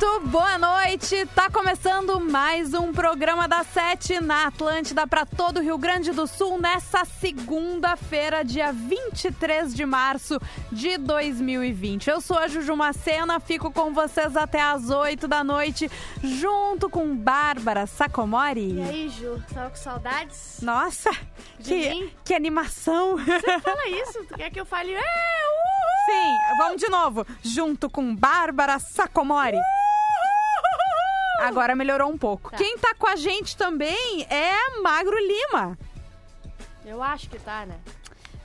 Muito boa noite! Tá começando mais um programa da Sete na Atlântida para todo o Rio Grande do Sul nessa segunda-feira, dia 23 de março de 2020. Eu sou a Juju Macena, fico com vocês até às 8 da noite, junto com Bárbara Sacomori. E aí, Ju, tava com saudades? Nossa, que, que animação! Você fala isso? Tu quer que eu fale? É, Sim, vamos de novo. Junto com Bárbara Sacomori. Agora melhorou um pouco. Tá. Quem tá com a gente também é Magro Lima. Eu acho que tá, né?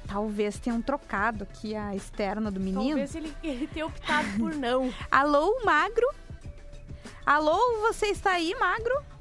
Talvez tenham trocado aqui a externa do menino. Talvez ele, ele tenha optado por não. Alô, Magro? Alô, você está aí, Magro?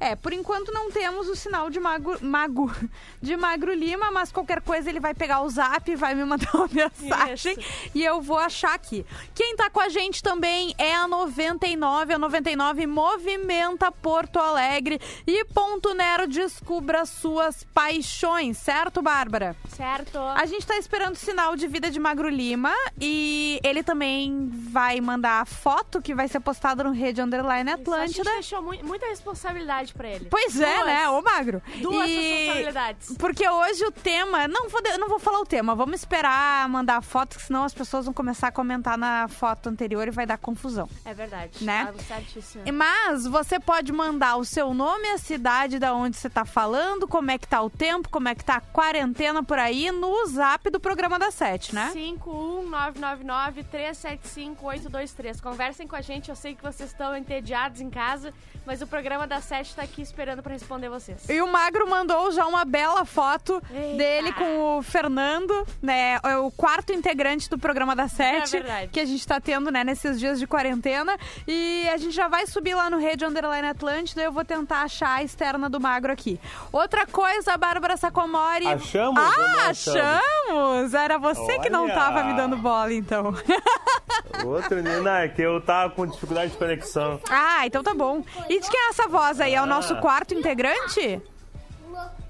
É, por enquanto não temos o sinal de mago, mago de Magro Lima, mas qualquer coisa ele vai pegar o zap, vai me mandar uma mensagem Isso. e eu vou achar aqui. Quem tá com a gente também é a 99, a 99 movimenta Porto Alegre e Ponto Nero descubra suas paixões, certo, Bárbara? Certo? A gente tá esperando o sinal de vida de Magro Lima e ele também vai mandar a foto que vai ser postada no Rede Underline Isso, a gente Atlântida. deixou mu- muita responsabilidade pra ele. Pois é, Duas. né, ô Magro? Duas responsabilidades. Porque hoje o tema. Não vou, não vou falar o tema, vamos esperar mandar a foto, senão as pessoas vão começar a comentar na foto anterior e vai dar confusão. É verdade. Né? Certíssimo. E- Mas você pode mandar o seu nome, a cidade da onde você tá falando, como é que tá o tempo, como é que tá a quarentena por aí, no zap do programa da Sete, né? 51999-375-823. Conversem com a gente, eu sei que vocês estão entediados em casa, mas o programa da Sete tá aqui esperando pra responder vocês. E o Magro mandou já uma bela foto Eita. dele com o Fernando, né? É o quarto integrante do programa da Sete. É verdade. que a gente tá tendo, né, nesses dias de quarentena. E a gente já vai subir lá no Rede Underline Atlântida e eu vou tentar achar a externa do Magro aqui. Outra coisa, a Bárbara Sacomori. Achamos ou Ah, não achamos? achamos! Era você que não Olha! tava me dando bola, então. Outro, Nina, é que eu tava com dificuldade de conexão. ah, então tá bom. E de quem é essa voz aí? É o nosso Ah. quarto integrante?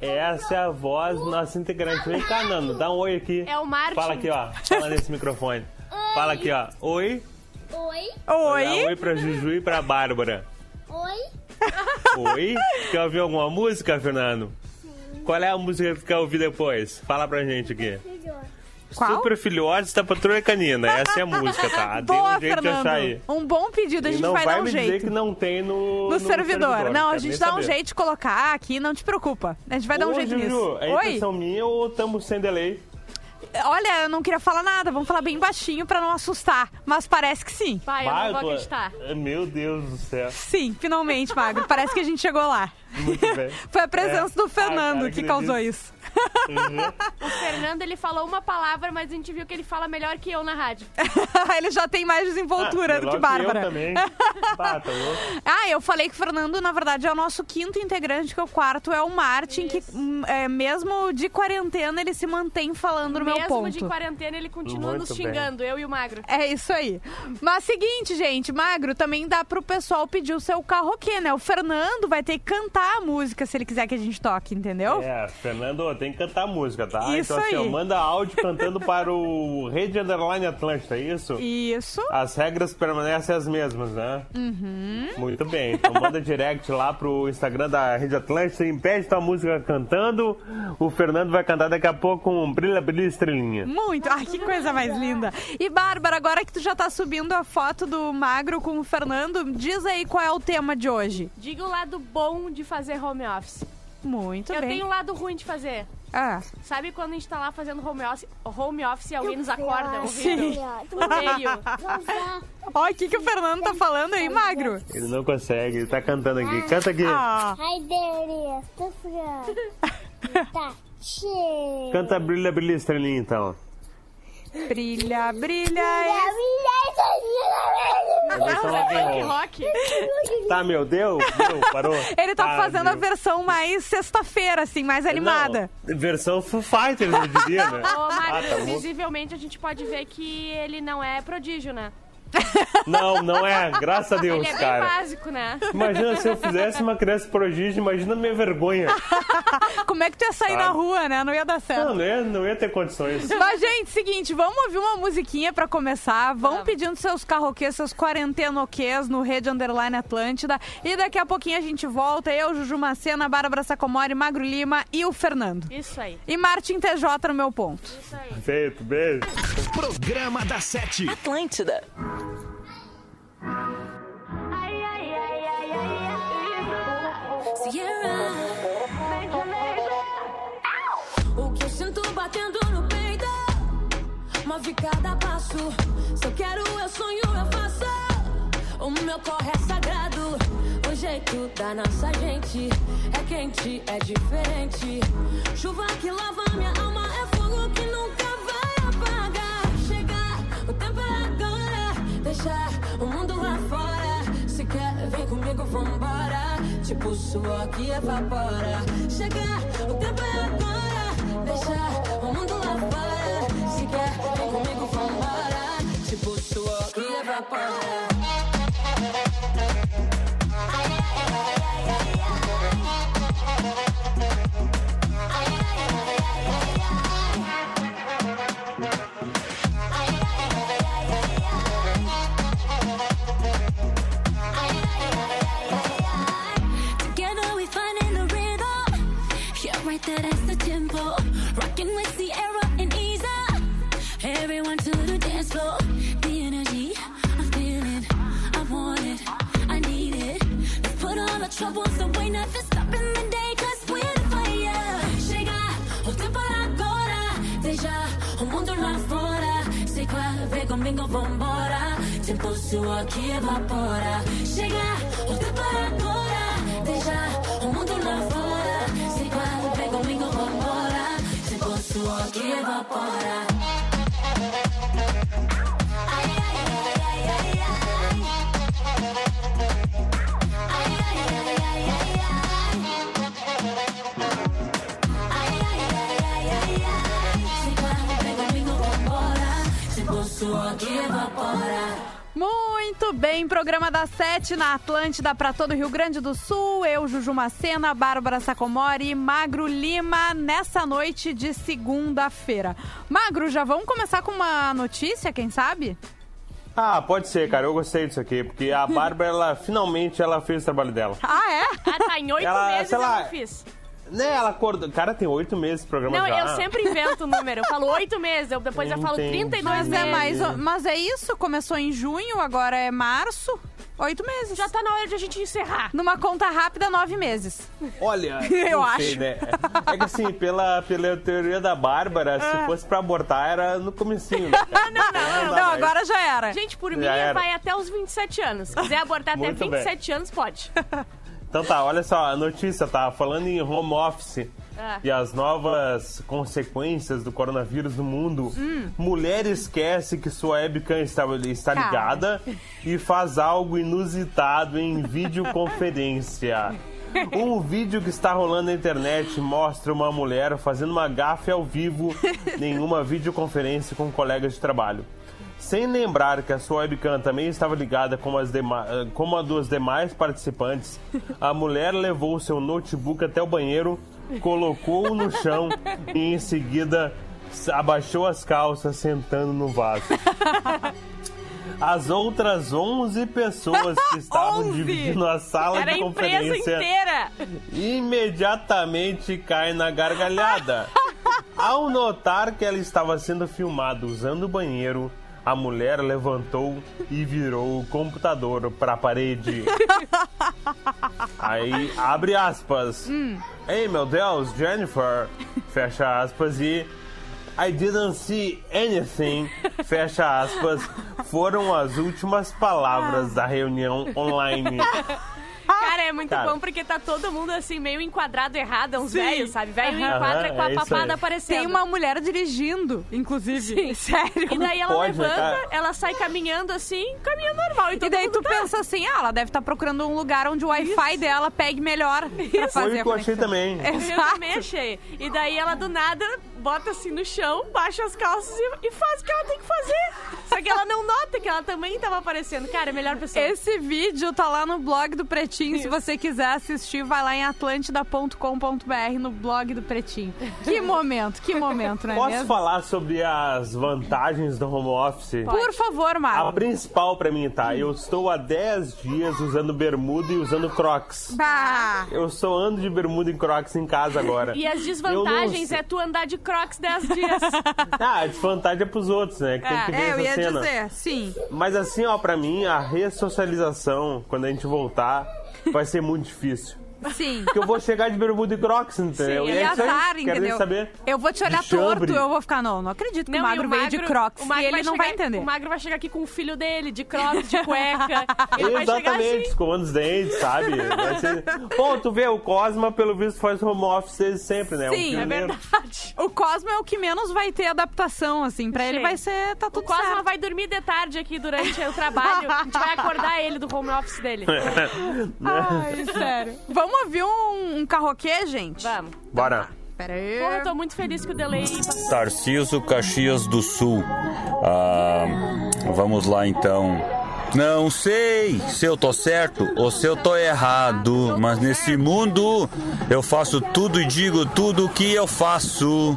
Essa é a voz do nosso integrante. Vem cá, Nando, dá um oi aqui. É o Martin. Fala aqui, ó. Fala nesse microfone. Fala aqui, ó. Oi. Oi, Dá Oi? oi pra Juju e pra Bárbara. oi, Oi. Quer ouvir alguma música, Fernando? Qual é a música que tu quer ouvir depois? Fala pra gente aqui. Qual? Super Filhotes da Patrulha Canina. Essa é a música, tá? Tem Boa, um jeito de Fernando. achar aí. Um bom pedido, a gente não vai, vai dar um me jeito. dizer que não tem no, No, servidor. Não, a gente dá um saber. jeito de colocar aqui, não te preocupa. A gente vai dar um Ô, jeito Juju, nisso. É Oi? impressão minha ou estamos sem delay? Olha, eu não queria falar nada, vamos falar bem baixinho pra não assustar. Mas parece que sim. Pai, eu não vou acreditar. Meu Deus do céu. Sim, finalmente, Magro. Parece que a gente chegou lá. Muito bem. Foi a presença É. do Fernando Ah, cara, que que causou isso. Uhum. O Fernando, ele falou uma palavra, mas a gente viu que ele fala melhor que eu na rádio. Ele já tem mais desenvoltura Ah, do que Bárbara. Eu também. Bah, tá. Ah, eu falei que o Fernando, na verdade, é o nosso quinto integrante, que o quarto é o Martin, que hum, é, mesmo de quarentena ele se mantém falando no meu Mesmo ponto. de quarentena, ele continua Muito nos bem. xingando, eu e o Magro. É isso aí. Mas seguinte, gente, Magro, também dá pro pessoal pedir o seu karaokê, né? O Fernando vai ter que cantar a música se ele quiser que a gente toque, entendeu? É, Fernando, tem que cantar música, tá? Isso então, assim, ó, manda áudio cantando para o Rede Underline Atlântica, é isso? Isso. As regras permanecem as mesmas, né? Uhum. Muito bem. Então manda direct lá pro Instagram da Rede Atlântica, impede tua música cantando. O Fernando vai cantar daqui a pouco com Brilha, Brilha, Estrelinha. Muito. Ai, que coisa mais linda. E, Bárbara, agora que tu já tá subindo a foto do Magro com o Fernando, diz aí qual é o tema de hoje. Diga o lado bom de fazer home office. Muito eu bem. tenho um lado ruim de fazer. Ah, Sabe quando a gente tá lá fazendo home office, home office e alguém nos acorda ouvindo? Odeio. Ó, o que, que o Fernando tá falando aí, Magro? Ele não consegue, ele tá cantando aqui. Canta aqui. Ah. Tá. Canta Brilha, Brilha, Estrelinha, então. brilha, brilha. Brilha, brilha, A versão rock. Tá, meu, deu? Deu, parou. Ele tá fazendo a deu. versão mais sexta-feira, assim, mais animada. Não, versão Foo Fighters, eu diria, né? Ô, Mário, Ah, tá visivelmente a gente pode ver que ele não é prodígio, né? Não, não é. Graças a Deus, Ele é bem cara. básico, né? Imagina se eu fizesse uma criança prodígio, imagina a minha vergonha. Como é que tu ia sair Sabe? na rua, né? Não ia dar certo. Não, não ia, não ia ter condições. Mas, gente, seguinte, vamos ouvir uma musiquinha pra começar. Vão Vamos. pedindo seus carroquês, seus quarentenoquês no Rede Underline Atlântida. E daqui a pouquinho a gente volta. Eu, Juju Macena, Bárbara Sacomori, Magro Lima e o Fernando. Isso aí, E Martin TJ no meu ponto. isso aí. Feito, beijo. Programa da Sete. Atlântida. O que eu sinto batendo no peito, move cada passo. Se eu quero, eu sonho, eu faço. O meu corre é sagrado. O jeito da nossa gente é quente, é diferente. Chuva que lava minha alma, é fogo que nunca vai apagar. Deixar o mundo lá fora. Se quer, vem comigo, vambora. Tipo suor que evapora. Chegar, o tempo é agora. Deixar o mundo lá fora. Se quer, vem comigo, vambora. Tipo suor que evapora. na Atlântida para todo o Rio Grande do Sul. Eu, Juju Macena, Bárbara Sacomori e Magro Lima nessa noite de segunda-feira. Magro, já vamos começar com uma notícia, quem sabe? Ah, pode ser, cara. Eu gostei disso aqui, porque a Bárbara, ela finalmente ela fez o trabalho dela. Ah, é? Ah, tá. Em oito meses ela... eu não fiz. Né, ela acordou. Cara, tem oito meses de programa Não, já. eu sempre invento o número. Eu falo oito meses, eu depois Entendi. eu falo 32 mas meses. É mais, mas é isso, começou em junho, agora é março oito meses. Já tá na hora de a gente encerrar. Numa conta rápida, nove meses. Olha, Eu não sei, acho. né? É que assim, pela, pela teoria da Bárbara, se fosse pra abortar, era no comecinho. Né? não, não, Ah. Não, agora já era. Gente, por Já mim, era. vai até os 27 anos. Se quiser abortar até Muito 27 anos, pode. Então tá, olha só, a notícia tá falando em home office Ah. e as novas consequências do coronavírus no mundo. Hum. Mulher esquece que sua webcam está, está ligada e faz algo inusitado em videoconferência. Um vídeo que está rolando na internet mostra uma mulher fazendo uma gafe ao vivo em uma videoconferência com colegas de trabalho. Sem lembrar que a sua webcam também estava ligada como, as eh, como a dos demais participantes, a mulher levou seu notebook até o banheiro, colocou-o no chão e em seguida abaixou as calças sentando no vaso. As outras 11 pessoas que estavam 11? dividindo a sala Era de conferência inteira. imediatamente cai na gargalhada. Ao notar que ela estava sendo filmada usando o banheiro, a mulher levantou e virou o computador para a parede. Aí abre aspas. Ei, meu Deus, Jennifer. Fecha aspas e I didn't see anything. Fecha aspas. Foram as últimas palavras da reunião online. Cara, é muito Cara. bom porque tá todo mundo assim, meio enquadrado errado, é uns Sim. velhos, sabe? Velho Aham. enquadra com a É isso papada aí. aparecendo. Tem uma mulher dirigindo, inclusive. Sério. E daí ela Pode, né, levanta, cara? ela sai caminhando assim, caminho normal. E, E daí mundo tu tá. pensa assim, ah, ela deve estar procurando um lugar onde o Wi-Fi dela pegue melhor pra Foi fazer o a que eu achei também. Eu Exato. também achei. E daí ela do nada bota assim no chão, baixa as calças e, e faz o que ela tem que fazer. Só que ela não nota que ela também tava aparecendo. Cara, é a melhor pessoa. Esse vídeo tá lá no blog do Pretinho. Se você quiser assistir, vai lá em atlântida.com.br no blog do Pretinho. Que momento, que momento, não é Posso mesmo? falar sobre as vantagens do home office? Por favor, A Marlon. principal pra mim, tá? Eu estou há 10 dias usando bermuda e usando crocs. Bah. Eu só ando de bermuda e crocs em casa agora. E as desvantagens não é tu andar de crocs 10 dias. Ah, a desvantagem é pros outros, né? Que tem que ver É, eu ia cena. dizer, sim. Mas assim, ó, pra mim, a ressocialização, quando a gente voltar, vai ser muito difícil. Sim. Porque eu vou chegar de bermuda e crocs, entendeu? Sim, e E é isso aí. azar, Quero nem entendeu? saber. Eu vou te olhar torto, eu vou ficar, não, não acredito que o e magro veio de crocs. o magro e ele não chegar- vai entender. O magro vai chegar aqui com o filho dele, de crocs, de cueca. Ele vai chegar Exatamente, assim. escovando os dentes, sabe? Vai ser... Pô, tu vê, o Cosma, pelo visto, faz home office sempre, né? Um Sim, é pioneiro. Verdade. O Cosmo é o que menos vai ter adaptação, assim. Pra ele Sim. vai ser, tá O tudo Cosma certo. vai dormir de tarde aqui durante o trabalho. A gente vai acordar ele do home office dele. Ai, sério. Vamos ouvir um, um carroquê, gente? Vamos. Bora. Pera aí. Porra, eu tô muito feliz que o delay Tarciso Caxias do Sul. Ah, vamos lá então. Não sei se eu tô certo ou se eu tô errado, mas nesse mundo eu faço tudo e digo tudo o que eu faço.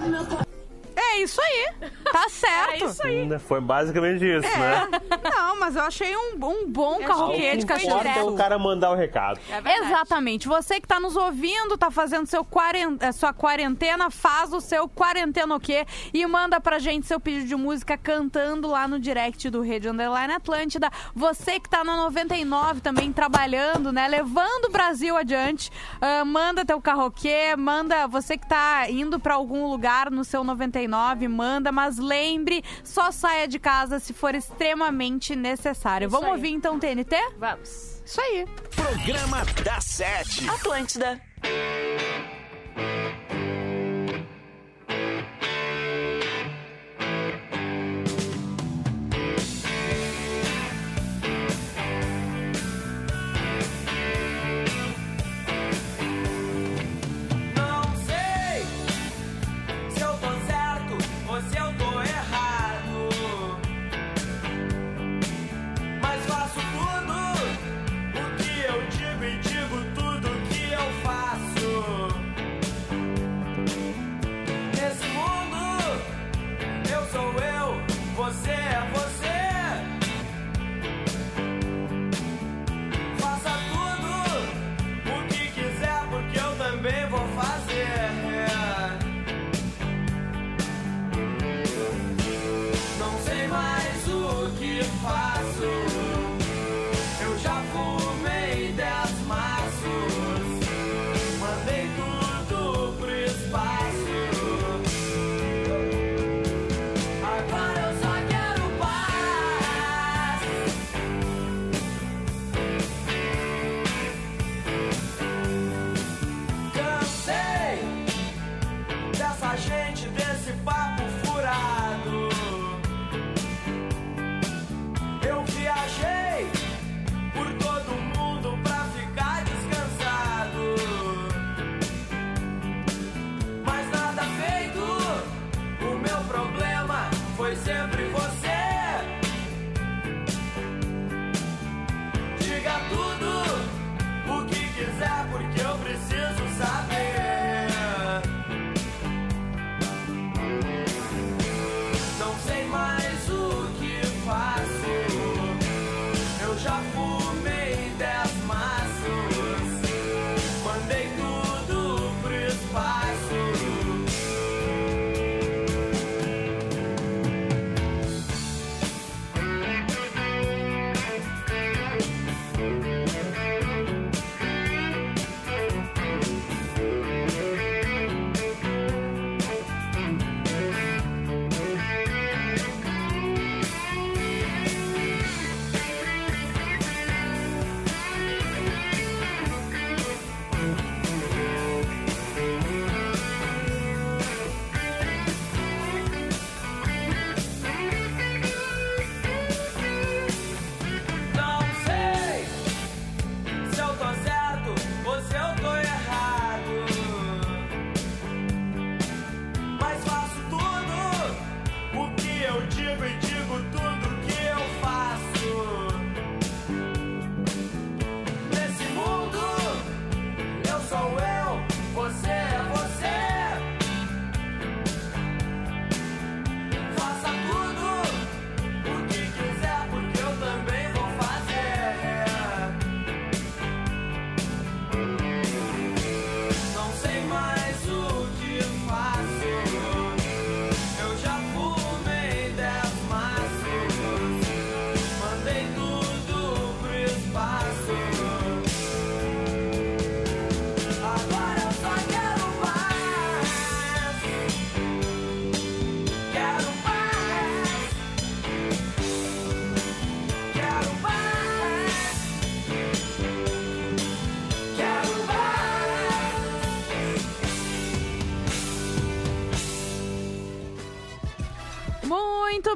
É isso aí. Tá certo. É isso aí. Foi basicamente isso, né? Não, mas eu achei um, um bom carroquê de do é o cara mandar o recado. É. Exatamente. Você que tá nos ouvindo, tá fazendo seu quaren... eh, sua quarentena, faz o seu quarentena o quê? E manda pra gente seu pedido de música cantando lá no direct do Rede Underline Atlântida. Você que tá na 99 também trabalhando, né? Levando o Brasil adiante. ah, manda teu carroquê, manda você que tá indo pra algum lugar no seu 99, manda, mas lembre, só saia de casa se for extremamente necessário. Isso Vamos aí. ouvir então TNT? Vamos. Isso aí. Programa da Sete. Atlântida.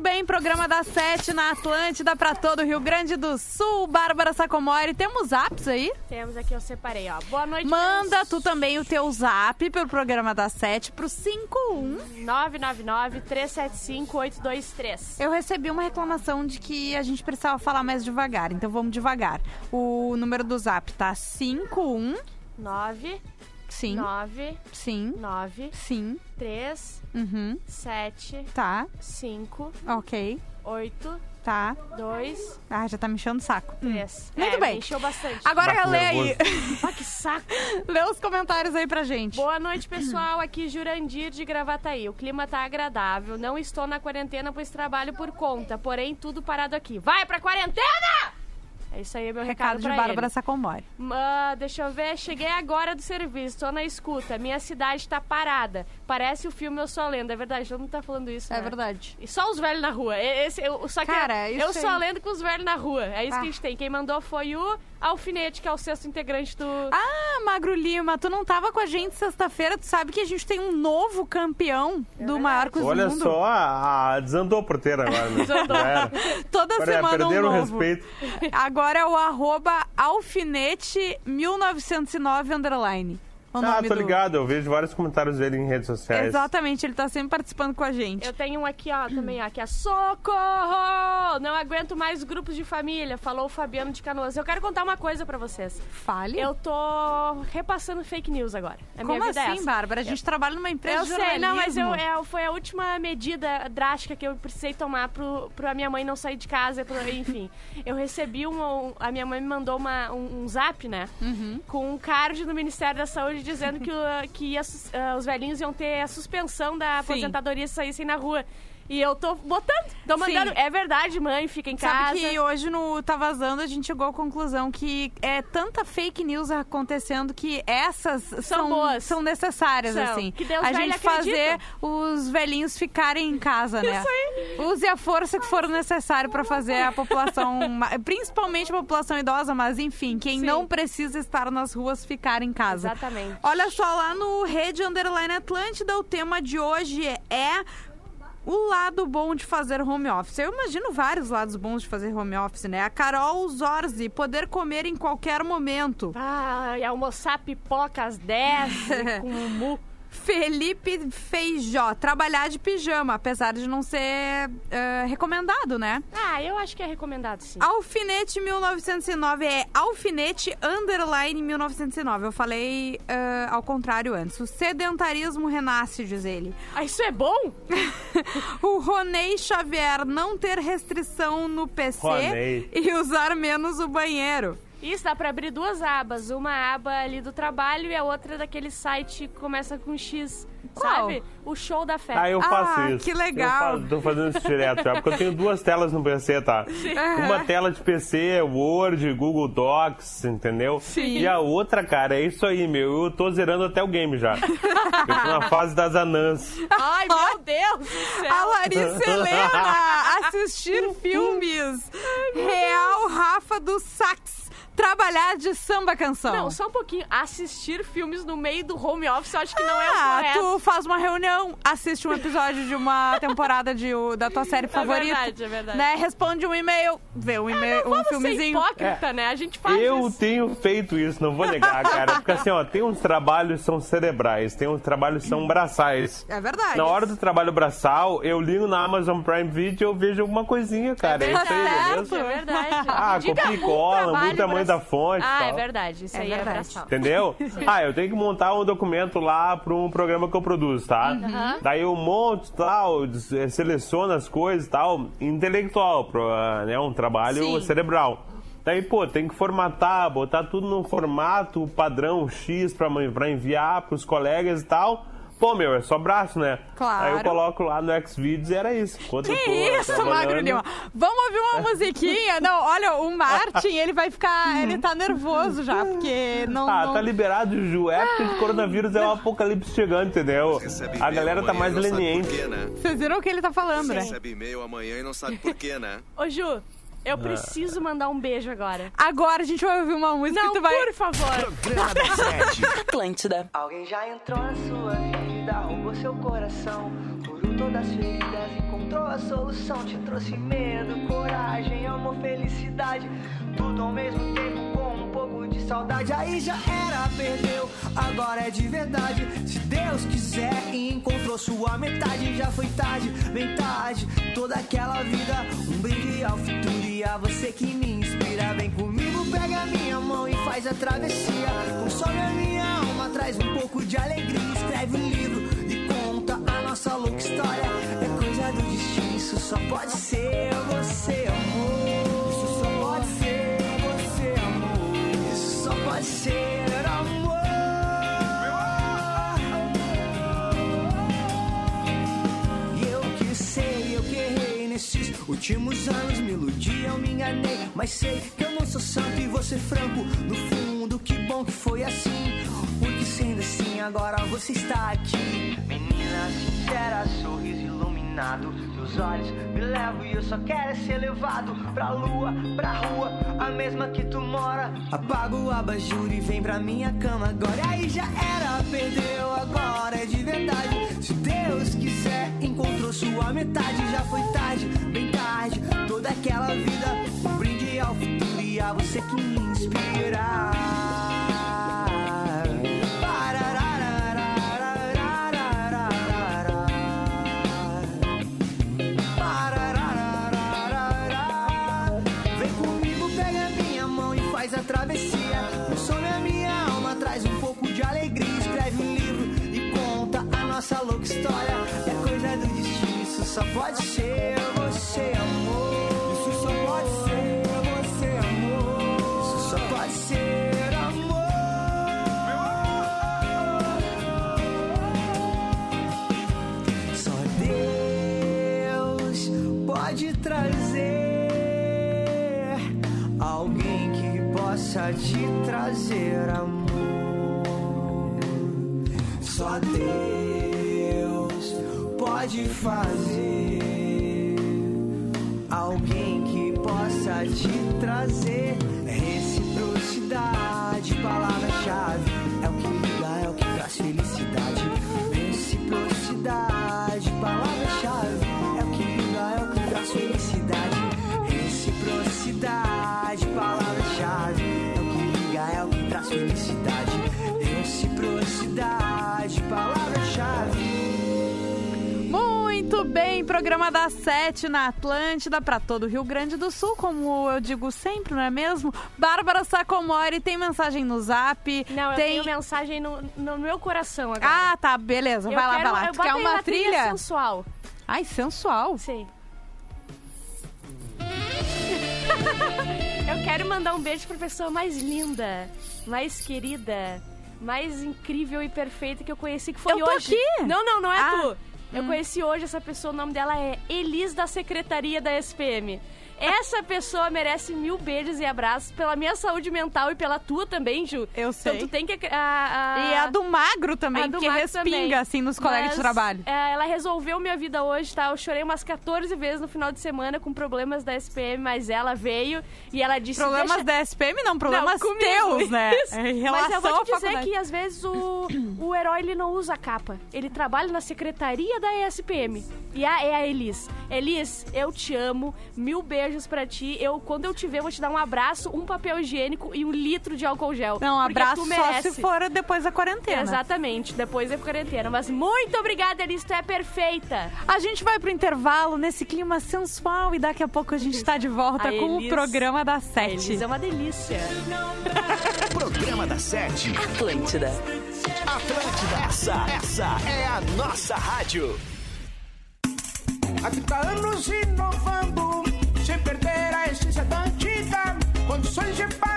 Bem, programa da Sete na Atlântida pra todo o Rio Grande do Sul. Bárbara Sacomori, temos apps aí? Temos aqui, eu separei, ó. Boa noite. Manda meus- tu também o teu zap pelo programa da Sete pro 51. 999-375-823. Eu recebi uma reclamação de que a gente precisava falar mais devagar, então vamos devagar. O número do zap tá 51. 9, Sim. 9, Sim. 9, Sim. 3, Uhum. 7, Tá. 5, Ok. 8, Tá. 2, Ah, já tá me enchendo o saco. Hum. 3. Muito é, bem. Encheu bastante. Agora que lê aí. Ah, que saco. lê os comentários aí pra gente. Boa noite, pessoal. Aqui Jurandir de Gravataí. O clima tá agradável. Não estou na quarentena, pois trabalho por conta. Porém, tudo parado aqui. Vai pra quarentena! É isso aí, meu recado, Recado de Bárbara ele. Sacomori. Ah, deixa eu ver, cheguei agora do serviço, tô na escuta. Minha cidade tá parada. Parece o filme Eu Sou a Lenda. É verdade, todo mundo tá falando isso. É né? verdade. E só os velhos na rua. Esse, eu, só que Cara, eu isso sou a lenda com os velhos na rua. É isso Ah. que a gente tem. Quem mandou foi o Alfinete, que é o sexto integrante do. Ah, Magro Lima, tu não tava com a gente sexta-feira, tu sabe que a gente tem um novo campeão do maior quiz do Olha mundo. só, a, a- desandou a porteira agora. Né? Desandou. Toda Agora é, semana um perderam o novo. respeito. Agora é o arroba alfinete 1909 underline. O Ah, nome tô do- ligado, eu vejo vários comentários dele em redes sociais. Exatamente, ele tá sempre participando com a gente. Eu tenho um aqui, ó, também, ó, que é Socorro! Não aguento mais grupos de família, falou o Fabiano de Canoas. Eu quero contar uma coisa pra vocês. Fale. Eu tô repassando fake news agora. A minha Como vida é assim, essa. Bárbara? A gente trabalha numa empresa Eu de sei, não, mas eu, é, foi a última medida drástica que eu precisei tomar pro, pro a minha mãe não sair de casa, pro- enfim. Eu recebi um, um- A minha mãe me mandou uma, um, um zap, né? Uhum. Com um card do Ministério da Saúde dizendo que, o- que ia sus- ah, os velhinhos iam ter a suspensão da aposentadoria se saíssem na rua. E eu tô botando, tô mandando. Sim. É verdade, mãe, fica em casa. Sabe que hoje no Tá Vazando a gente chegou à conclusão que é tanta fake news acontecendo que essas são, boas. são necessárias, São. assim. Que Deus a gente fazer os velhinhos ficarem em casa, né? Isso aí. Use a força que for necessário pra fazer a população, principalmente a população idosa, mas enfim, quem Sim. não precisa estar nas ruas, ficar em casa. Exatamente. Olha só, lá no Rede Underline Atlântida, o tema de hoje é o lado bom de fazer home office. Eu imagino vários lados bons de fazer home office, né? A Carol Zorzi, poder comer em qualquer momento. Ah, e almoçar pipoca às 10 com o mu. Felipe Feijó, trabalhar de pijama, apesar de não ser eh, recomendado, né? Ah, eu acho que é recomendado, sim. Alfinete 1909 é alfinete underline 1909. Eu falei eh, ao contrário antes. O sedentarismo renasce, diz ele. Ah, isso é bom? O Ronei Xavier não ter restrição no PC Ronei. e usar menos o banheiro. Isso, dá pra abrir duas abas. Uma aba ali do trabalho e a outra daquele site que começa com X. Qual? Sabe? O show da fé. Ah, eu faço Ah, isso. que legal. Eu faço, tô fazendo isso direto já, porque eu tenho duas telas no PC, tá? Uma tela de PC é Word, Google Docs, entendeu? Sim. E a outra, cara, é isso aí, meu. Eu tô zerando até o game já. eu tô na fase das anãs. Ai, meu Deus do céu. A Larissa Helena, assistir filmes. Real Rafa do Sax, trabalhar de samba canção. Não, só um pouquinho. Assistir filmes no meio do home office, eu acho que não é o Ah, correto. tu faz uma reunião, assiste um episódio de uma temporada de, da tua série favorita. verdade, é verdade. Né? Responde um e-mail, vê um e-mail, um Vamos ser filmezinho. hipócrita, né? A gente faz Eu isso. tenho feito isso, não vou negar, cara. Porque assim, ó, tem uns trabalhos que são cerebrais, tem uns trabalhos que são braçais. É verdade. Na hora do trabalho braçal, eu ligo na Amazon Prime Video e eu vejo alguma coisinha, cara. É, isso aí, certo. beleza? É verdade. Ah, copia e um cola, muda o tamanho da fonte Ah, tal. é verdade. Isso É aí é verdade. braçal. Entendeu? Ah, eu tenho que montar um documento lá para um programa que eu produzo, tá? Uhum. Daí eu monto tal, eh, seleciono as coisas e tal, intelectual, pro, ah, né? Um trabalho Sim. cerebral. Daí, pô, tem que formatar, botar tudo num formato padrão X pra enviar pros colegas e tal. Pô, meu, é só braço, né? Claro. Aí eu coloco lá no Xvideos e era isso. Enquanto eu tô Que isso, Magro Lima? Vamos ouvir uma musiquinha? Não, olha, o Martin, ele vai ficar. Ele tá nervoso já, porque não. Ah, não- tá liberado, Ju. É porque de coronavírus é o apocalipse chegando, entendeu? A galera tá mais leniente. por quê, né? Vocês viram o que ele tá falando, né? Recebe e-mail amanhã e não sabe por quê, né? Ô, Ju, eu preciso mandar um beijo agora. Agora a gente vai ouvir uma música Não, que tu vai. por favor. Programa da Sete. Atlântida. Alguém já entrou na sua vida, roubou seu coração. Um todas as feridas, encontrou a solução, te trouxe medo, coragem, amor, felicidade, tudo ao mesmo tempo com um pouco de saudade. Aí já era, perdeu, agora é de verdade. Se Deus quiser e encontrou sua metade, já foi tarde, bem tarde, toda aquela vida, um brinde ao futuro e a você que me inspira. Vem comigo, pega minha mão e faz a travessia. Consome a minha alma, traz um pouco de alegria. Escreve um livro e conta a nossa louca história. É coisa do destino, isso só pode ser você, amor. Isso só pode ser você, amor. Isso só pode ser últimos anos. Me iludi, eu me enganei. Mas sei que eu não sou santo e ser franco. No fundo, que bom que foi assim. Porque sendo assim, agora você está aqui. Menina sincera, sorriso iluminado. Teus olhos me levam e eu só quero ser levado pra lua, pra rua, a mesma que tu mora. Apaga o abajur e vem pra minha cama agora. Aí já era, perdeu, agora é de verdade. Se Deus quiser, encontrou sua metade. Já foi tarde, bem tarde, toda aquela vida. Um brinde ao futuro e a você que me inspira. Vem comigo, pega minha mão e faz a travessia. Minha alma, traz um pouco de alegria. Escreve um livro e conta a nossa louca história. É coisa do destino, isso só pode Deus pode fazer alguém que possa te trazer reciprocidade. Palavra-chave é o que liga, é o que traz felicidade. Reciprocidade, palavra-chave é o que liga, é o que traz felicidade. Reciprocidade, palavra-chave é o que liga, é o que traz felicidade. Programa das sete na Atlântida para todo o Rio Grande do Sul, como eu digo sempre, não é mesmo? Bárbara Sacomori tem mensagem no zap. Não, eu tem... tenho mensagem no, no meu coração agora. Ah, tá, beleza. Eu vai lá, quero- vai lá. eu Tu quer uma trilha trilha? sensual. Ai, sensual. Sim. Eu quero mandar um beijo pra pessoa mais linda, mais querida, mais incrível e perfeita que eu conheci, que foi Eu tô hoje. aqui. Não, não, não é Ah. tu. Eu conheci hoje essa pessoa, o nome dela é Elis da Secretaria da SPM. Essa pessoa merece mil beijos e abraços pela minha saúde mental e pela tua também, Ju. Eu sei. Então tu tem que... A, a- E a do magro também, do que Max respinga também. assim nos colegas de Mas, trabalho. é, ela resolveu minha vida hoje, tá? Eu chorei umas 14 vezes no final de semana com problemas da SPM, mas ela veio e ela disse... Problemas deixa... da SPM, não, problemas Não, teus, né? isso. Em Mas eu vou te dizer faculdade. que às vezes o, o herói ele não usa capa. Ele trabalha na secretaria da ESPM. E a, é a Elis. Elis, eu te amo. Mil beijos pra ti. Eu, quando eu te ver, vou te dar um abraço, um papel higiênico e um litro de álcool gel. Não, abraço só merece. se for depois da quarentena. Exatamente, depois da quarentena. Mas muito obrigada, Elis, tu é perfeita. A gente vai pro intervalo nesse clima sensual e daqui a pouco a gente tá de volta A com Elis- o programa da Sete. Elis é uma delícia. Programa da Sete. Atlântida. Atlântida. Essa, essa é a nossa rádio. Há 30 anos inovando, perder a essência da antiga. Condições de pagamento,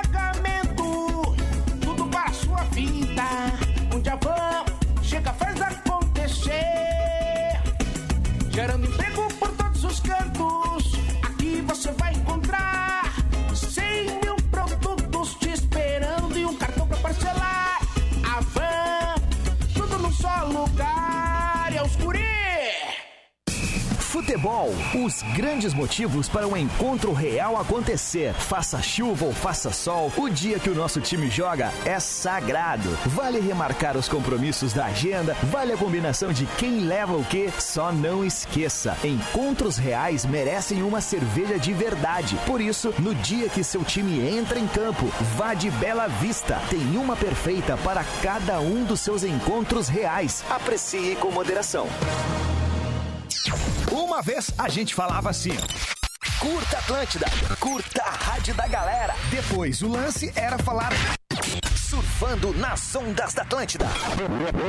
Futebol, os grandes motivos para o encontro real acontecer. Faça chuva ou faça sol, o dia que o nosso time joga é sagrado. Vale remarcar os compromissos da agenda, vale a combinação de quem leva o que, só não esqueça. Encontros reais merecem uma cerveja de verdade. Por isso, no dia que seu time entra em campo, vá de Bela Vista. Tem uma perfeita para cada um dos seus encontros reais. Aprecie com moderação. Uma vez a gente falava assim. Curta Atlântida, curta a rádio da galera. Depois o lance era falar surfando nas ondas da Atlântida.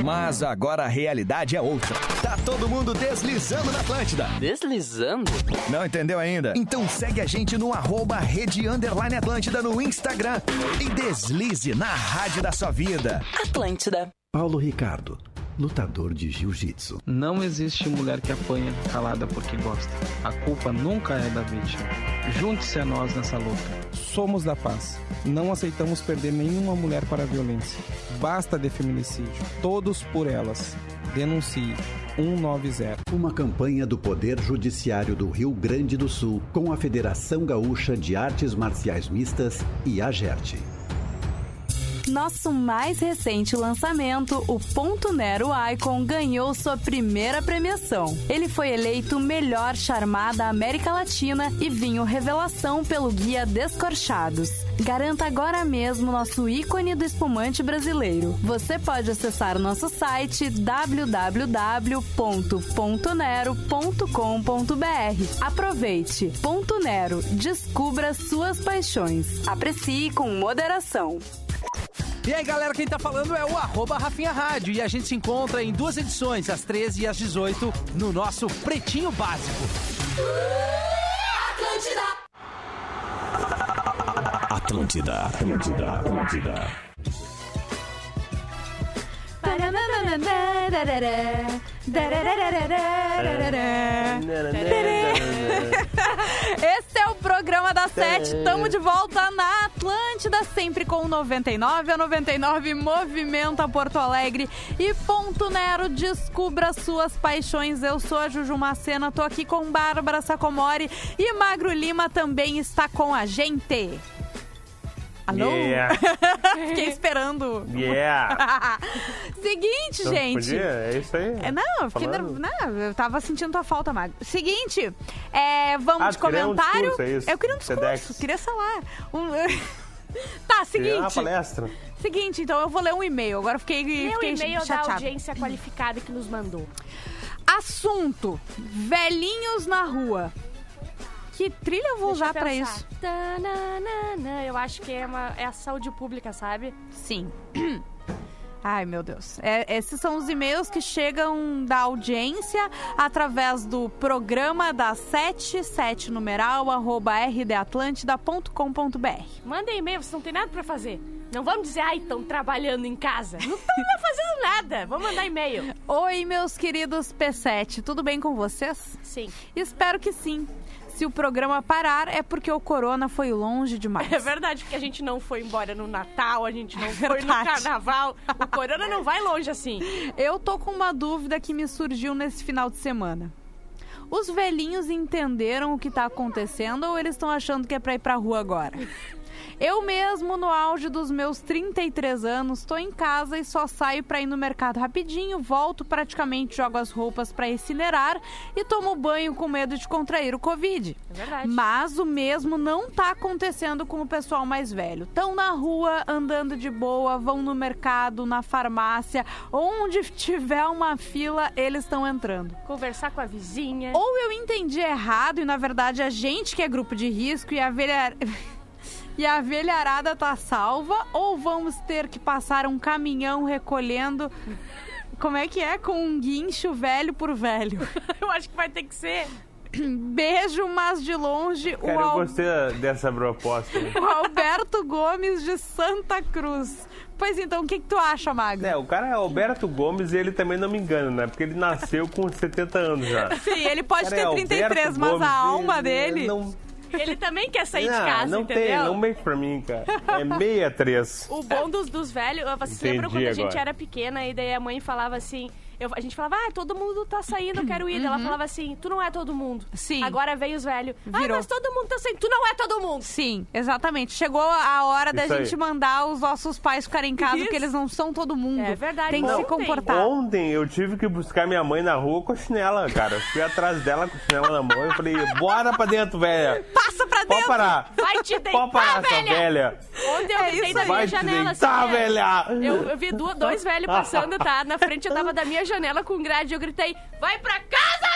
Mas agora a realidade é outra. Tá todo mundo deslizando na Atlântida. Deslizando? Não entendeu ainda? Então segue a gente no arroba Rede Underline Atlântida no Instagram e deslize na rádio da sua vida. Atlântida. Paulo Ricardo, lutador de jiu-jitsu. Não existe mulher que apanha calada porque gosta. A culpa nunca é da vítima. Junte-se a nós nessa luta. Somos da paz. Não aceitamos perder nenhuma mulher para a violência. Basta de feminicídio. Todos por elas. Denuncie 190. Uma campanha do Poder Judiciário do Rio Grande do Sul com a Federação Gaúcha de Artes Marciais Mistas e a GERT. Nosso mais recente lançamento, o Ponto Nero Icon, ganhou sua primeira premiação. Ele foi eleito melhor charmada da América Latina e vinho revelação pelo guia Descorchados. Garanta agora mesmo nosso ícone do espumante brasileiro. Você pode acessar nosso site www.pontonero.com.br. Aproveite. Ponto Nero. Descubra suas paixões. Aprecie com moderação. E aí, galera, quem tá falando é o arroba Rafinha Rádio. E a gente se encontra em duas edições, às 13 e às 18, no nosso Pretinho Básico. Atlântida, Atlântida, Atlântida. Esse é o programa da Sete. Tamo de volta na Atlântida, sempre com 99 a 99 Movimenta Porto Alegre e Ponto Nero. Descubra suas paixões. Eu sou a Juju Macena, tô aqui com Bárbara Sacomori e Magro Lima também está com a gente. Alô? Yeah. Fiquei esperando. Yeah. Seguinte, Então, gente. podia? É isso aí? É, não, eu fiquei não, eu tava sentindo tua falta, Magro. Seguinte, é, vamos Ah, de queria um comentário. discurso, é isso? Eu queria um discurso, TEDx. queria, lá. um- tá, Queria uma seguinte. palestra. Seguinte, então eu vou ler um e-mail. Agora eu fiquei, Lê o fiquei e-mail da chateada. audiência qualificada que nos mandou. Assunto: velhinhos na rua. Que trilha eu vou Deixa usar eu pra isso? Tananana, Eu acho que é, uma, é a saúde pública, sabe? Sim. Ai, meu Deus. É, esses são os e-mails que chegam da audiência através do programa da 77 numeral arroba rdatlântida.com.br. Manda e-mail, vocês não tem nada pra fazer. Não vamos dizer, ai, estão trabalhando em casa. Não estão fazendo nada. Vamos mandar e-mail. Oi, meus queridos P7, tudo bem com vocês? Sim. Espero que sim. Se o programa parar, é porque o corona foi longe demais. É verdade, porque a gente não foi embora no Natal, a gente não foi no. Carnaval. O corona não vai longe assim. Eu tô com uma dúvida que me surgiu nesse final de semana. Os velhinhos entenderam o que tá acontecendo ou eles estão achando que é pra ir pra rua agora? Eu mesmo, no auge dos meus 33 anos, tô em casa e só saio pra ir no mercado rapidinho, volto, praticamente jogo as roupas pra incinerar e tomo banho com medo de contrair o Covid. É verdade. Mas o mesmo não tá acontecendo com o pessoal mais velho. Estão na rua, andando de boa, vão no mercado, na farmácia, onde tiver uma fila, eles estão entrando. Conversar com a vizinha. Ou eu entendi errado e na verdade a gente que é grupo de risco e a velha... E a velharada tá salva, ou vamos ter que passar um caminhão recolhendo. Como é que é? Com um guincho velho por velho. Eu acho que vai ter que ser. Beijo, mas de longe, o, Cara, eu Al- gostei dessa proposta. o Alberto Gomes de Santa Cruz. Pois então, o que, que tu acha, Mago? É, o cara é Alberto Gomes e ele também não me engana, né? Porque ele nasceu com 70 anos já. Sim, ele pode ter é 33, Alberto mas Gomes, a alma ele- dele. Não, Ele também quer sair de não, casa, não entendeu? tem, não mente pra mim, cara. É 63. O bom dos, dos velhos, vocês Entendi lembram quando a gente agora. era pequena e daí a mãe falava assim: eu- a gente falava, ah, todo mundo tá saindo, eu quero ir. Ela falava assim, tu não é todo mundo. Uhum. Sim. Agora veio os velhos. Ah, Virou. mas todo mundo tá saindo, tu não é todo mundo. Sim, exatamente. Chegou a hora da Isso aí. gente mandar os nossos pais ficarem em casa, Isso. porque eles não são todo mundo. É verdade. Tem que se comportar. Ontem eu tive que buscar minha mãe na rua com a chinela, cara. Eu fui atrás dela com a chinela na mão e falei, bora pra dentro, velha. Passa pra Pode dentro. parar. Vai te deitar, Pode parar, sua velha. velha. Ontem eu É isso da minha Vai te janela, deitar, assim, velha. Eu, eu vi duas, dois velhos passando, tá? Na frente eu tava da minha janela com grade. Eu gritei, vai pra casa,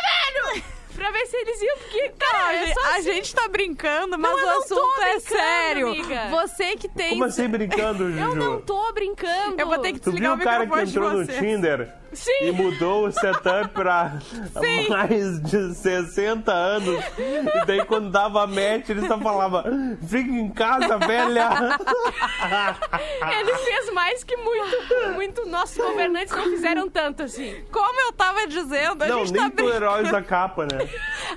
velho! Pra ver se eles iam, porque, cara, a, é gente, só a assim. gente tá brincando, mas Não, o assunto é sério. amiga. Você que tem. Como assim brincando, Juju? Eu não tô brincando. Eu vou ter que Tu desligar viu o o cara que microfone de entrou no. Tinder Sim. e mudou o setup pra Sim. mais de 60 anos? E daí quando dava match, ele só falava: Fica em casa, velha. Ele fez mais que muito, muito. Nossos governantes não fizeram tanto assim. Como eu tava dizendo, a Não, gente nem tá brincando. heróis da capa, né?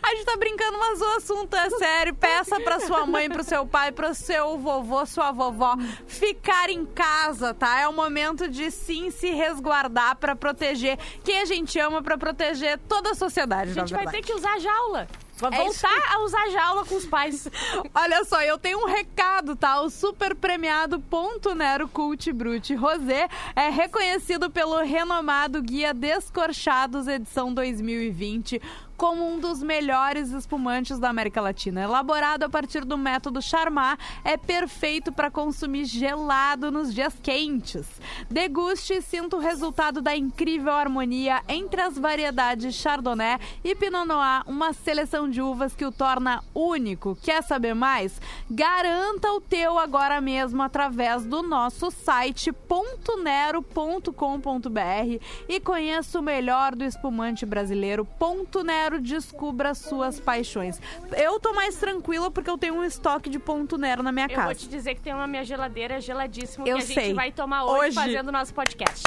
A gente tá brincando, mas o assunto é sério. Peça pra sua mãe, pro seu pai, pro seu vovô, sua vovó ficar em casa, tá? É o momento de sim se resguardar pra proteger quem a gente ama, pra proteger toda a sociedade, A gente vai ter que usar jaula. Vai É isso voltar a usar jaula com os pais. Olha só, eu tenho um recado, tá? O super premiado Ponto Nero Cult Brute Rosé é reconhecido pelo renomado Guia Descorchados edição 2020 como um dos melhores espumantes da América Latina. Elaborado a partir do método Charmat, é perfeito para consumir gelado nos dias quentes. Deguste e sinta o resultado da incrível harmonia entre as variedades Chardonnay e Pinot Noir, uma seleção de uvas que o torna único. Quer saber mais? Garanta o teu agora mesmo através do nosso site pontonero.com.br e conheça o melhor do espumante brasileiro. Ponto Nero, descubra suas paixões. Eu tô mais tranquila porque eu tenho um estoque de Ponto Nero na minha Eu casa. vou te dizer que tem uma minha geladeira geladíssima Eu que a gente sei. vai tomar hoje, Hoje. fazendo o nosso podcast.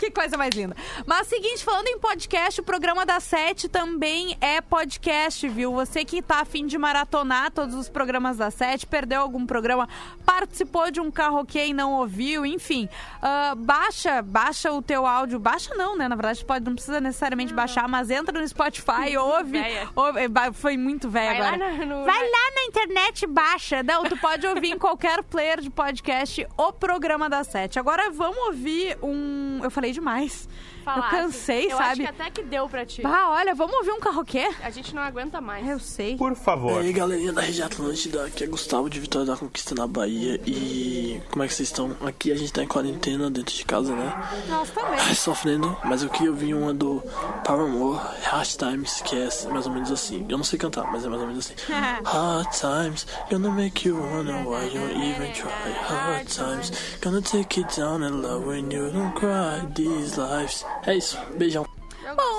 Que coisa mais linda. Mas seguinte, falando em podcast, o programa da Sete também é podcast, viu? Você que tá afim de maratonar todos os programas da Sete, perdeu algum programa, participou de um karaokê e não ouviu, enfim. ah, baixa, baixa o teu áudio. Baixa não, né? Na verdade, pode, não precisa necessariamente baixar, mas entra no Spotify, ouve. Ouve foi muito velho Vai lá agora. na- no- Vai lá na internet e baixa. Não, tu pode ouvir em qualquer player de podcast o programa da Sete. Agora vamos ouvir um. Eu falei demais. Falasse. Eu cansei, eu sabe? acho que até que deu pra ti. Bah, olha, vamos ouvir um karaokê? A gente não aguenta mais. Eu sei. Por favor. E aí, galerinha da Rede Atlântida, aqui é Gustavo de Vitória da Conquista na Bahia. E como é que vocês estão? Aqui a gente tá em quarentena dentro de casa, né? Nós também. Ai, sofrendo, mas eu queria ouvir uma do Paramore, Hard Times, que é mais ou menos assim. Eu não sei cantar, mas é mais ou menos assim. Hard times, gonna make you wonder why you even try. Hard times, gonna take you down and love when you don't cry. These lives. É isso, beijão.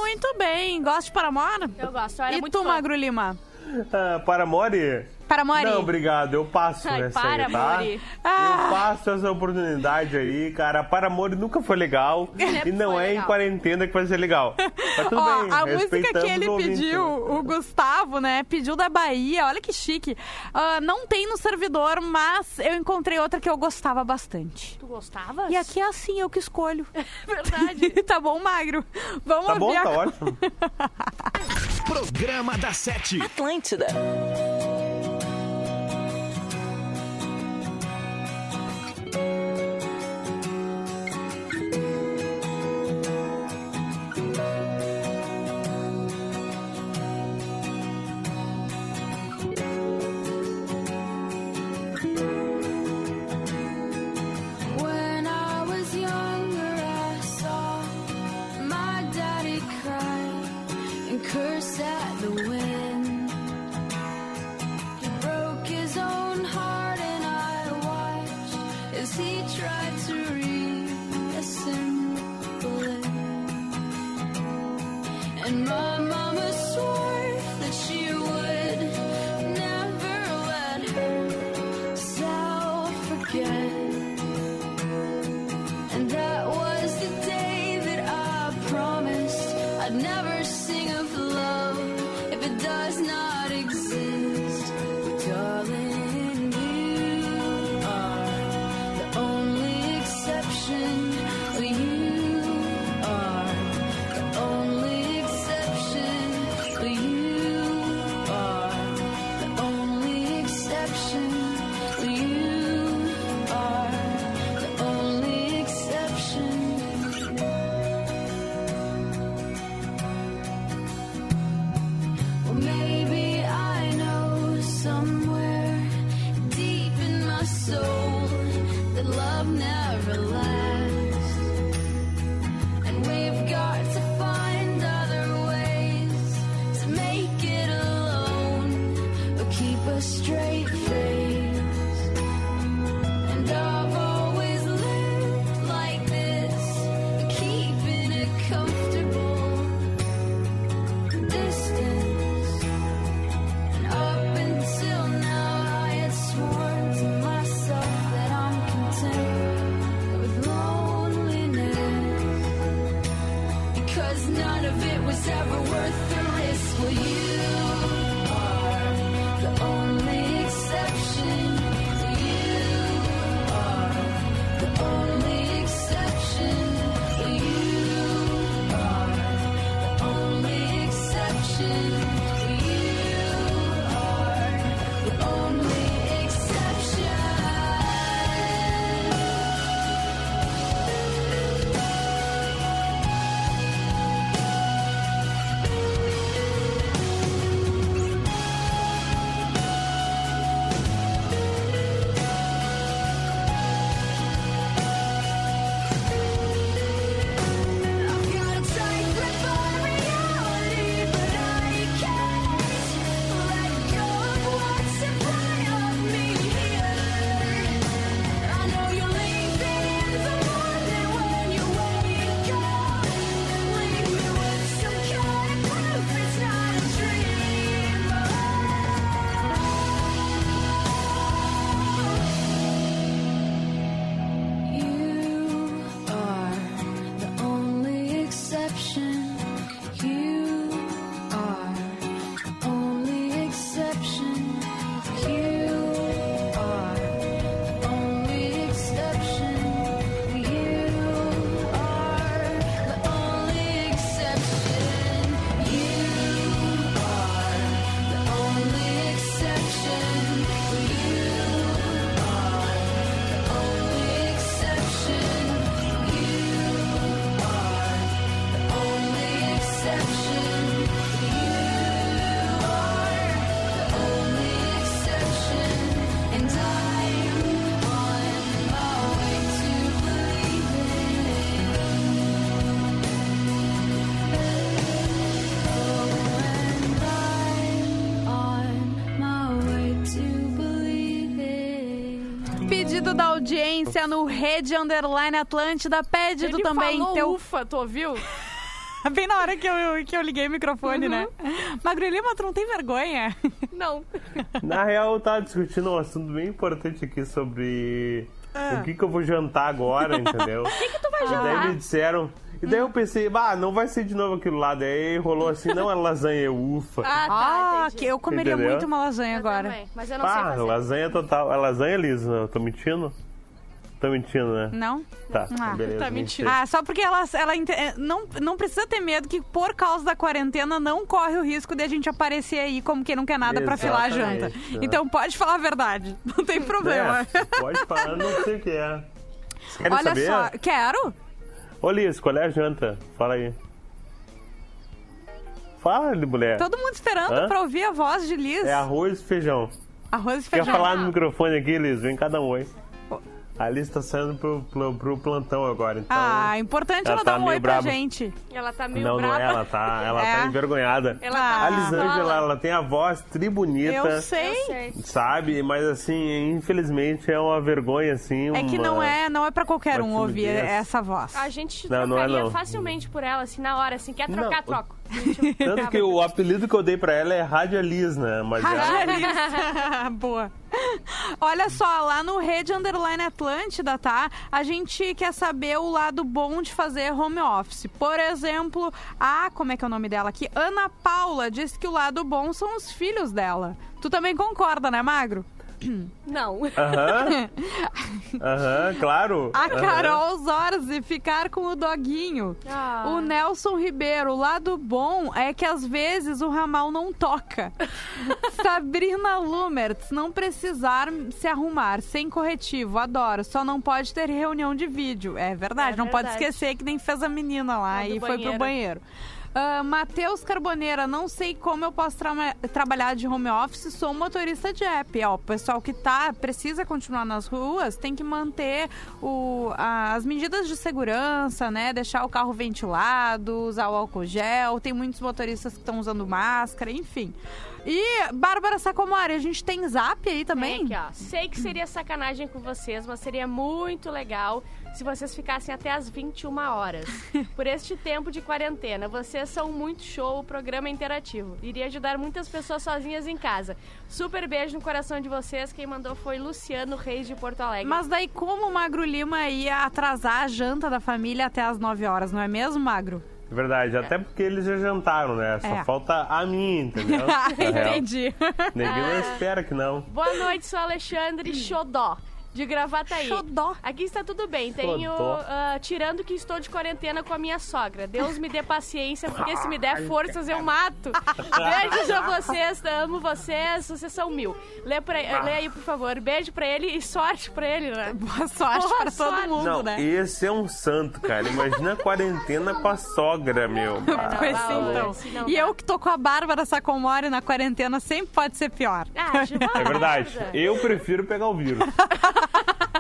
Muito bem. Gosta de Paramore? Eu gosto, eu era E muito tu, fã. Magro Lima? Ah, para Mori? Não, obrigado. Eu passo Ai, essa para, aí, tá? Mori. Ah. Eu passo essa oportunidade aí, cara. Para Mori nunca foi legal. E não é em legal. quarentena que vai ser legal. Mas tudo Ó, bem, a música que ele pediu, o Gustavo, né? Pediu da Bahia, olha que chique. Ah, não tem no servidor, mas eu encontrei outra que eu gostava bastante. Tu gostava? E aqui é assim, eu que escolho. Verdade. tá bom, Magro? Vamos Tá bom, ouvir tá a- ótimo. Programa da Sete. Atlântida. When audiência no Rede Underline Atlântida. Pede tu também falou teu. ufa, tu ouviu? Bem na hora que eu, que eu liguei o microfone, né? Magro Lima, tu não tem vergonha? Não. Na real, eu tava discutindo um assunto bem importante aqui sobre o que, que eu vou jantar agora, entendeu? O que, que tu vai E daí jantar? me disseram. E daí eu pensei, bah, não vai ser de novo aquilo lá. Daí rolou assim, não é lasanha, é ufa. Ah, tá, Ah, que eu comeria Entendeu? muito uma lasanha agora. Também, mas eu não sei Ah, fazer. lasanha total. É lasanha lisa, eu tô mentindo? Tô mentindo, né? Não? Tá, Ah, beleza. tá mentindo. Ah, só porque ela, ela é, não, não precisa ter medo que por causa da quarentena não corre o risco de a gente aparecer aí como quem não quer nada pra filar a janta. Então pode falar a verdade, não tem problema. É, pode falar, não sei o que é. Querem Olha saber? só, quero. Ô, Liz, qual é a janta? Fala aí. Fala, mulher. Todo mundo esperando Hã? pra ouvir a voz de Liz. É arroz e feijão. Arroz e Quer feijão. falar no microfone aqui, Liz? Vem cada um, oi. A Liz tá saindo pro, pro, pro plantão agora, então... Ah, importante ela ela tá dar um oi pra gente. Ela tá meio não, brava. não é, ela tá, ela É. tá envergonhada. Ela tá A Lisângela, pistola. ela tem a voz tribunita. Eu sei. Sabe? Mas assim, infelizmente é uma vergonha, assim. É que não é, não é pra qualquer um ouvir essa voz. A gente Não, não é trocaria não. facilmente por ela, assim, na hora, assim, quer trocar, Não. Troco. Tanto que o apelido que eu dei pra ela é Rádio Liz, né? Mas ela... Radialista. Boa. Olha só, lá no Rede Underline Atlântida, tá? A gente quer saber o lado bom de fazer home office. Por exemplo, a. Como é que é o nome dela aqui? Ana Paula disse que o lado bom são os filhos dela. Tu também concorda, né, Magro? Não. Aham. Aham, claro. A. Carol Zorzi ficar com o doguinho. Ah. O Nelson Ribeiro, o lado bom é que às vezes o ramal não toca. Sabrina Lumertz, não precisar se arrumar, sem corretivo, adoro. Só não pode ter reunião de vídeo. É verdade, É não pode verdade. esquecer que nem fez a menina lá É, do e foi pro banheiro. Ah, Matheus Carboneira, não sei como eu posso tra- trabalhar de home office, sou motorista de app. Ó, o pessoal que tá, precisa continuar nas ruas tem que manter o- a- as medidas de segurança, né? Deixar o carro ventilado, usar o álcool gel. Tem muitos motoristas que estão usando máscara, enfim. E, Bárbara Sacomori, a gente tem zap aí também? Tem aqui, ó. Sei que seria sacanagem com vocês, mas seria muito legal se vocês ficassem até as 21 horas. Por este tempo de quarentena, vocês são muito show, o programa é interativo. Iria ajudar muitas pessoas sozinhas em casa. Super beijo no coração de vocês. Quem mandou foi Luciano Reis de Porto Alegre. Mas daí como o Magro Lima ia atrasar a janta da família até as 9 horas, não é mesmo, Magro? É Verdade, até porque eles já jantaram, né? Só É. falta a minha, entendeu? Entendi. Neguinho não Ah. espera que não. Boa noite, sou Alexandre Xodó. De Gravataí. Xodó. Aqui está tudo bem. Tenho. Ah, tirando que estou de quarentena com a minha sogra. Deus me dê paciência, porque se me der forças eu mato. Beijos a vocês, amo vocês, vocês são mil. Lê, pra, lê aí, por favor. Beijo pra ele e sorte pra ele, né? Boa sorte Boa pra todo sorte. mundo, Não, né? esse é um santo, cara. Imagina a quarentena com a sogra, meu. Pois Ah, sim, então. E eu que tô com a Bárbara Sacomori na quarentena sempre pode ser pior. Ah, É verdade. Eu prefiro pegar o vírus.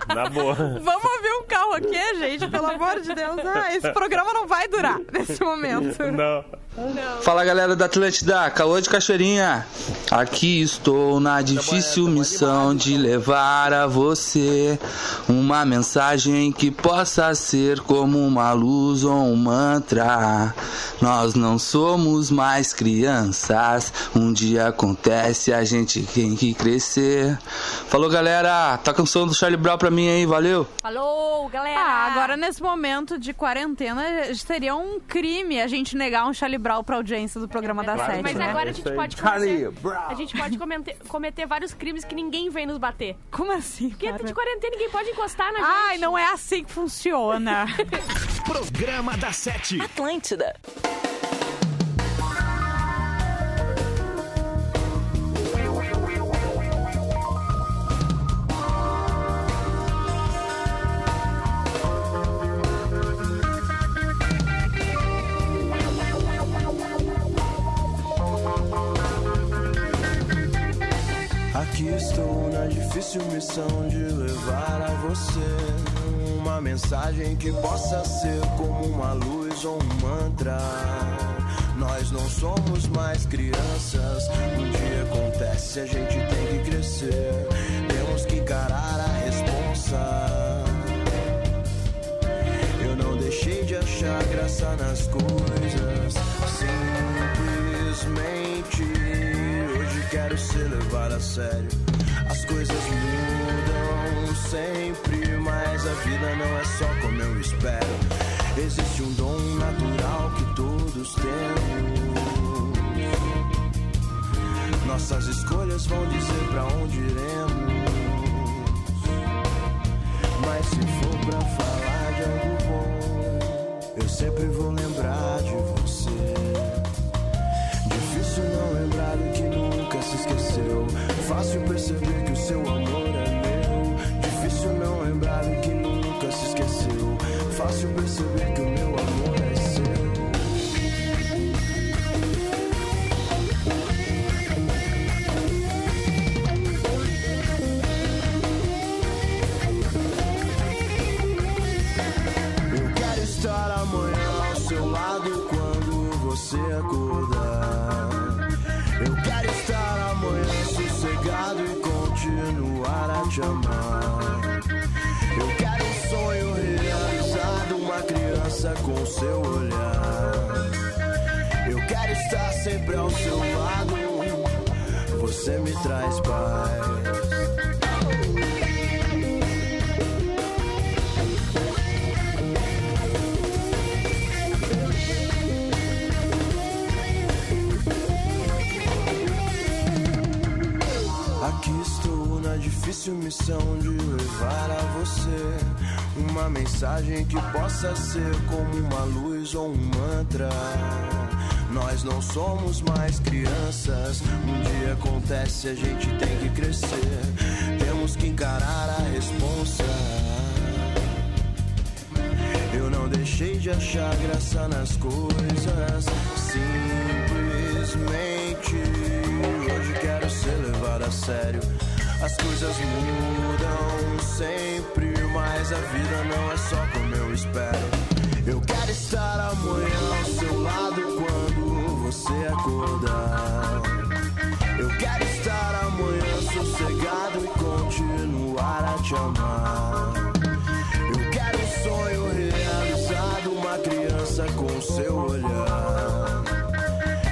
Na boa. Vamos ouvir um carro aqui, gente, pelo amor de Deus. Ah, esse programa não vai durar nesse momento. Não. Fala galera da Atlântida, Caô de Cachoeirinha. Aqui estou na difícil missão de levar a você uma mensagem que possa ser como uma luz ou um mantra. Nós não somos mais crianças, um dia acontece, a gente tem que crescer. Falou galera, tá com o som do Charlie Brown pra mim aí, valeu. Falou, galera! Ah, agora nesse momento de quarentena seria um crime a gente negar um Charlie Brown pra audiência do programa da Mas Sete, né? agora a gente pode cometer, a gente pode cometer, cometer vários crimes que ninguém vem nos bater. Como assim, Porque Bárbara? de quarentena ninguém pode encostar na gente. Ai, não é assim que funciona. Programa da Sete. Atlântida. De levar a você uma mensagem que possa ser como uma luz ou um mantra. Nós não somos mais crianças. Um dia acontece, a gente tem que crescer. Temos que encarar a responsa. Eu não deixei de achar graça nas coisas. Simplesmente hoje quero ser levado a sério. As coisas mudam vida não é só como eu espero. Existe um dom natural que todos temos. Nossas escolhas vão dizer pra onde iremos. Mas se for pra falar de algo bom, eu sempre vou lembrar de você. Difícil não lembrar do que nunca se esqueceu. Fácil perceber que o seu amor é Fácil com seu olhar. Eu quero estar sempre ao seu lado. Você me traz paz. Aqui estou na difícil missão de levar a você uma mensagem que possa ser como uma luz ou um mantra. Nós não somos mais crianças. Um dia acontece, a gente tem que crescer. Temos que encarar a responsa. Eu não deixei de achar graça nas coisas. simplesmente. Hoje quero ser levado a sério. As coisas mudam sempre, mas a vida não é só como eu espero. Eu quero estar amanhã ao seu lado quando você acordar. Eu quero estar amanhã sossegado e continuar a te amar. Eu quero um sonho realizado, uma criança com seu olhar.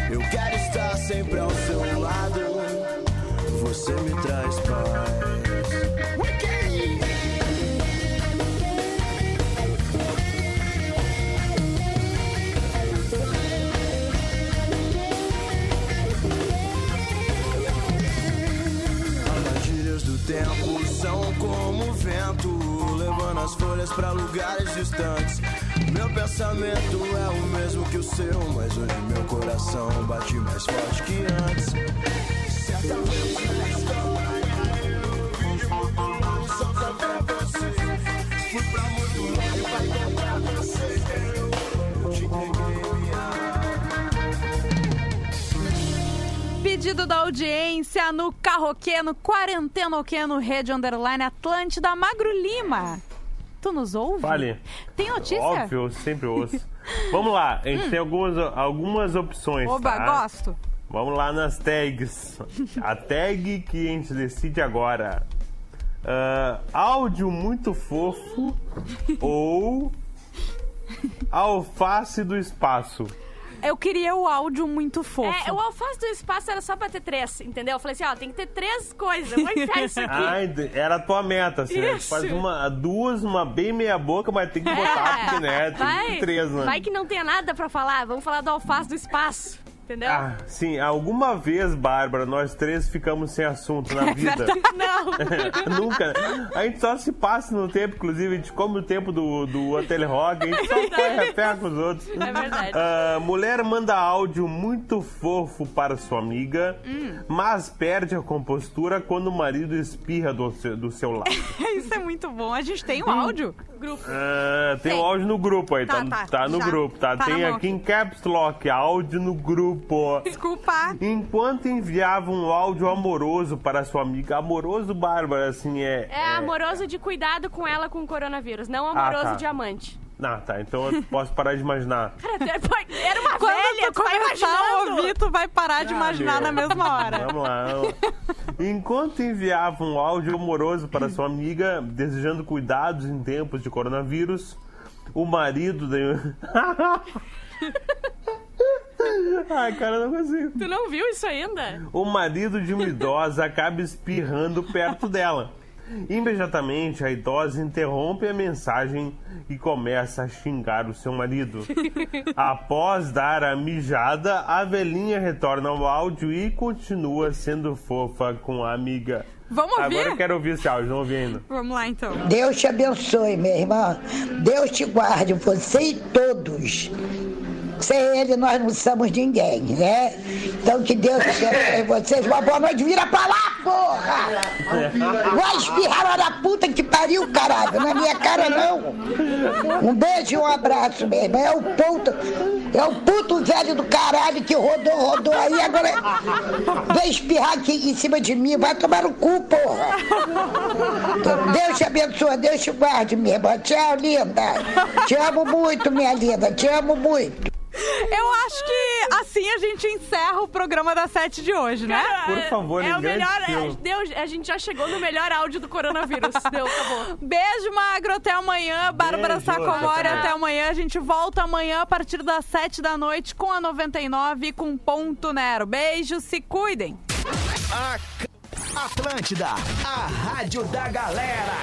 Eu quero estar sempre ao seu lado, você me traz paz. Armadilhas do tempo são como o vento, levando as folhas pra lugares distantes. Meu pensamento é o mesmo que o seu, mas hoje meu coração bate mais forte que antes. Pedido da audiência no Carroqueno, Quarentenoqueno, Rede Underline Atlântida, Magro Lima. Tu nos ouve? Fale. Tem notícia? Óbvio, sempre ouço. Vamos lá, a gente Hum. tem algumas, algumas opções, Oba, tá? gosto. Vamos lá nas tags. A tag que a gente decide agora. Ah, áudio muito fofo ou alface do espaço. Eu queria o áudio muito fofo. É, o alface do espaço era só pra ter três, entendeu? Eu falei assim, ó, tem que ter três coisas. Eu vou enfiar isso aqui. Ah, era a tua meta, assim, né? Faz uma, duas, uma bem meia boca, mas tem que botar, porque, né? Tem que É. vai, ter três, né? vai que não tenha nada pra falar. Vamos falar do alface do espaço, entendeu? Ah, sim, alguma vez, Bárbara, nós três ficamos sem assunto na vida. Não. Nunca. A gente só se passa no tempo, inclusive, a gente come o tempo do, do Hotel Rock, a gente só corre a ferro com os outros. É verdade. Ah, mulher manda áudio muito fofo para sua amiga, Hum. mas perde a compostura quando o marido espirra do seu, do seu lado. Isso é muito bom. A gente tem um Hum. áudio. Grupo. Ah, tem o áudio no grupo aí, Tá, tá, tá, no já. grupo, tá? Tá tem aqui. em Caps Lock, áudio no grupo. Desculpa. Enquanto enviava um áudio amoroso para sua amiga, amoroso, Bárbara, assim, é... É amoroso de cuidado com ela com o coronavírus, não amoroso tá. de amante. Ah, tá, então eu posso parar de imaginar. Cara, era uma Quando velha, tu tu tá começar a ouvir, tu vai parar de imaginar meu. na mesma hora. Vamos lá. vamos lá. Enquanto enviava um áudio amoroso para sua amiga, desejando cuidados em tempos de coronavírus, o marido da... Ai, cara, eu não consigo. Tu não viu isso ainda? O marido de uma idosa acaba espirrando perto dela. Imediatamente, a idosa interrompe a mensagem e começa a xingar o seu marido. Após dar a mijada, a velhinha retorna ao áudio e continua sendo fofa com a amiga. Vamos ouvir? Agora eu quero ouvir esse áudio, não ouvi ainda. Vamos lá, então. Deus te abençoe, minha irmã. Deus te guarde, você e todos. Sem ele, nós não somos ninguém, né? Então, que Deus abençoe vocês. Uma boa noite. Vira pra lá, porra! Vai espirrar lá na puta que pariu, caralho. Na minha cara, não. Um beijo e um abraço, irmã. É o puto, é o puto velho do caralho que rodou, rodou aí. Agora vem espirrar aqui em cima de mim. Vai tomar no cu, porra. Deus te abençoe, Deus te guarde, irmã. Tchau, linda. Te amo muito, minha linda. Te amo muito. Eu acho que assim a gente encerra o programa da sete de hoje, né? Por favor, É o melhor. é, Deus, a gente já chegou no melhor áudio do coronavírus. Deu, acabou. Beijo, Magro. Até amanhã. Bárbara Sacomori, até amanhã. A gente volta amanhã a partir das 7 da noite com a 99 e com Ponto Nero. Beijo, se cuidem. Atlântida, a rádio da galera.